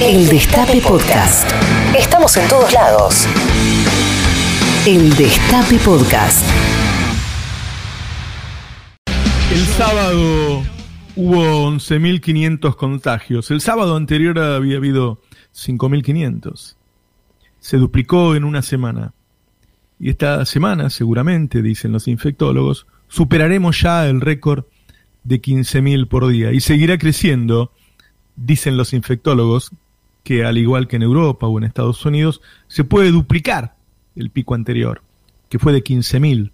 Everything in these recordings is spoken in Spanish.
El Destape Podcast. Estamos en todos lados. El Destape Podcast. El sábado hubo 11.500 contagios. El sábado anterior había habido 5.500. Se duplicó en una semana. Y esta semana, seguramente, dicen los infectólogos, superaremos ya el récord de 15.000 por día. Y seguirá creciendo, dicen los infectólogos, que al igual que en Europa o en Estados Unidos, se puede duplicar el pico anterior, que fue de 15.000,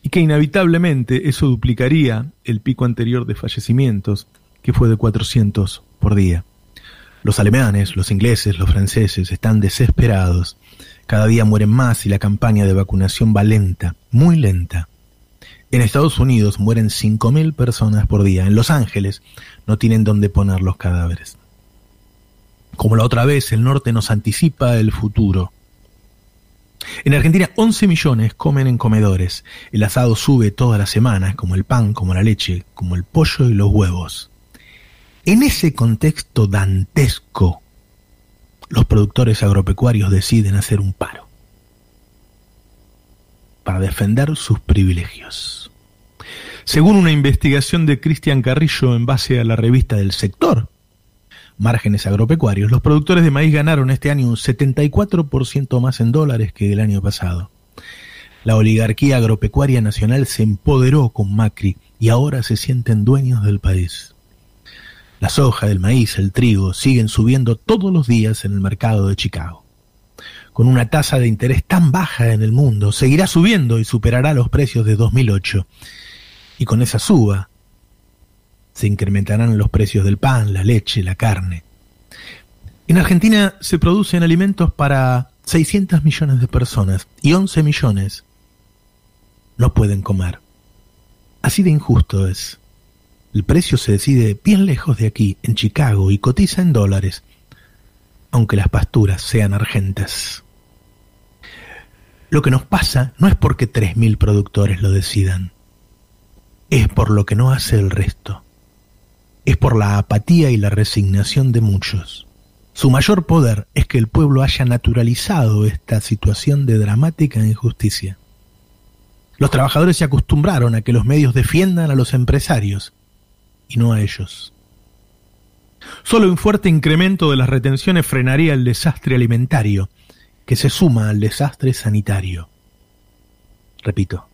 y que inevitablemente eso duplicaría el pico anterior de fallecimientos, que fue de 400 por día. Los alemanes, los ingleses, los franceses están desesperados. Cada día mueren más y la campaña de vacunación va lenta, muy lenta. En Estados Unidos mueren 5.000 personas por día. En Los Ángeles no tienen dónde poner los cadáveres. Como la otra vez, el norte nos anticipa el futuro. En Argentina 11 millones comen en comedores. El asado sube todas las semanas, como el pan, como la leche, como el pollo y los huevos. En ese contexto dantesco, los productores agropecuarios deciden hacer un paro para defender sus privilegios. Según una investigación de Cristian Carrillo en base a la revista del sector, márgenes agropecuarios, los productores de maíz ganaron este año un 74% más en dólares que el año pasado. La oligarquía agropecuaria nacional se empoderó con Macri y ahora se sienten dueños del país. La soja, el maíz, el trigo siguen subiendo todos los días en el mercado de Chicago. Con una tasa de interés tan baja en el mundo, seguirá subiendo y superará los precios de 2008. Y con esa suba, se incrementarán los precios del pan, la leche, la carne. En Argentina se producen alimentos para 600 millones de personas y 11 millones no pueden comer. Así de injusto es. El precio se decide bien lejos de aquí, en Chicago, y cotiza en dólares, aunque las pasturas sean argentas. Lo que nos pasa no es porque 3.000 productores lo decidan, es por lo que no hace el resto es por la apatía y la resignación de muchos. Su mayor poder es que el pueblo haya naturalizado esta situación de dramática injusticia. Los trabajadores se acostumbraron a que los medios defiendan a los empresarios y no a ellos. Solo un fuerte incremento de las retenciones frenaría el desastre alimentario, que se suma al desastre sanitario. Repito,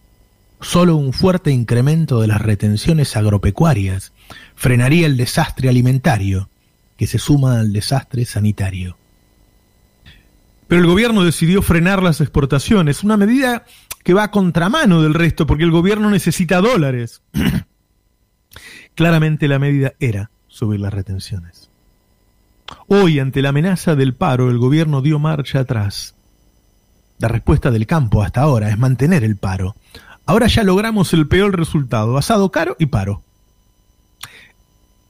Solo un fuerte incremento de las retenciones agropecuarias frenaría el desastre alimentario que se suma al desastre sanitario. Pero el gobierno decidió frenar las exportaciones, una medida que va a contramano del resto porque el gobierno necesita dólares. Claramente la medida era subir las retenciones. Hoy, ante la amenaza del paro, el gobierno dio marcha atrás. La respuesta del campo hasta ahora es mantener el paro, Ahora ya logramos el peor resultado, asado caro y paro.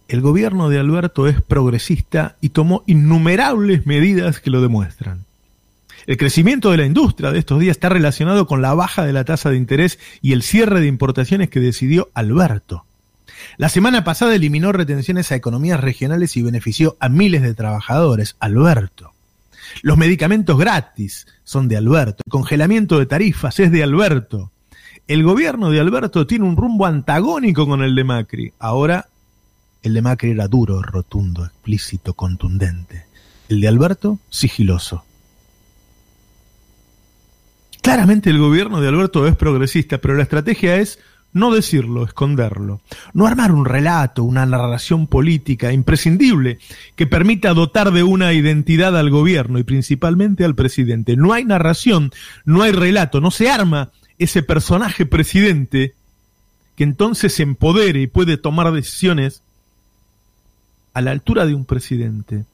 El gobierno de Alberto es progresista y tomó innumerables medidas que lo demuestran. El crecimiento de la industria de estos días está relacionado con la baja de la tasa de interés y el cierre de importaciones que decidió Alberto. La semana pasada eliminó retenciones a economías regionales y benefició a miles de trabajadores. Alberto. Los medicamentos gratis son de Alberto. El congelamiento de tarifas es de Alberto. El gobierno de Alberto tiene un rumbo antagónico con el de Macri. Ahora, el de Macri era duro, rotundo, explícito, contundente. El de Alberto, sigiloso. Claramente el gobierno de Alberto es progresista, pero la estrategia es no decirlo, esconderlo. No armar un relato, una narración política imprescindible que permita dotar de una identidad al gobierno y principalmente al presidente. No hay narración, no hay relato, no se arma ese personaje presidente que entonces se empodere y puede tomar decisiones a la altura de un presidente.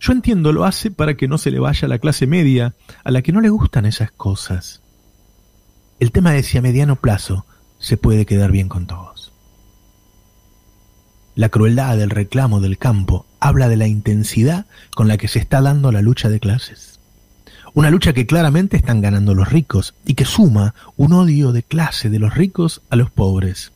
Yo entiendo, lo hace para que no se le vaya a la clase media, a la que no le gustan esas cosas. El tema es si a mediano plazo se puede quedar bien con todos. La crueldad del reclamo del campo habla de la intensidad con la que se está dando la lucha de clases. Una lucha que claramente están ganando los ricos y que suma un odio de clase de los ricos a los pobres.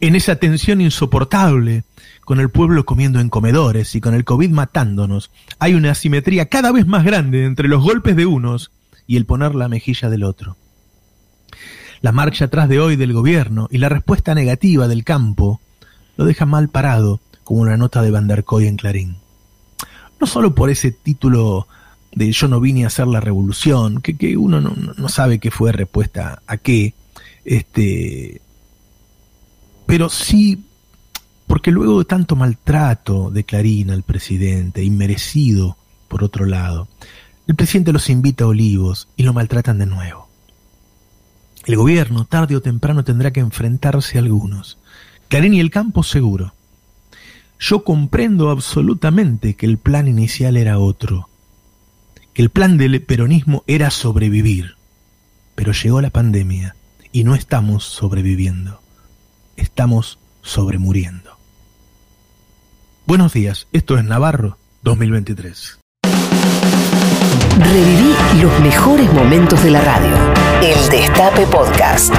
En esa tensión insoportable, con el pueblo comiendo en comedores y con el COVID matándonos, hay una asimetría cada vez más grande entre los golpes de unos y el poner la mejilla del otro. La marcha atrás de hoy del gobierno y la respuesta negativa del campo lo deja mal parado, como una nota de Van der Koy en Clarín. No solo por ese título de yo no vine a hacer la revolución, que, que uno no, no, sabe qué fue respuesta a qué, este, pero sí porque luego de tanto maltrato de Clarín al presidente, inmerecido por otro lado, el presidente los invita a Olivos y lo maltratan de nuevo. El gobierno, tarde o temprano, tendrá que enfrentarse a algunos. Clarín y el campo seguro. Yo comprendo absolutamente que el plan inicial era otro, que el plan del peronismo era sobrevivir, pero llegó la pandemia y no estamos sobreviviendo, estamos sobremuriendo. Buenos días, esto es Navarro 2023. Reviví los mejores momentos de la radio. El Destape Podcast.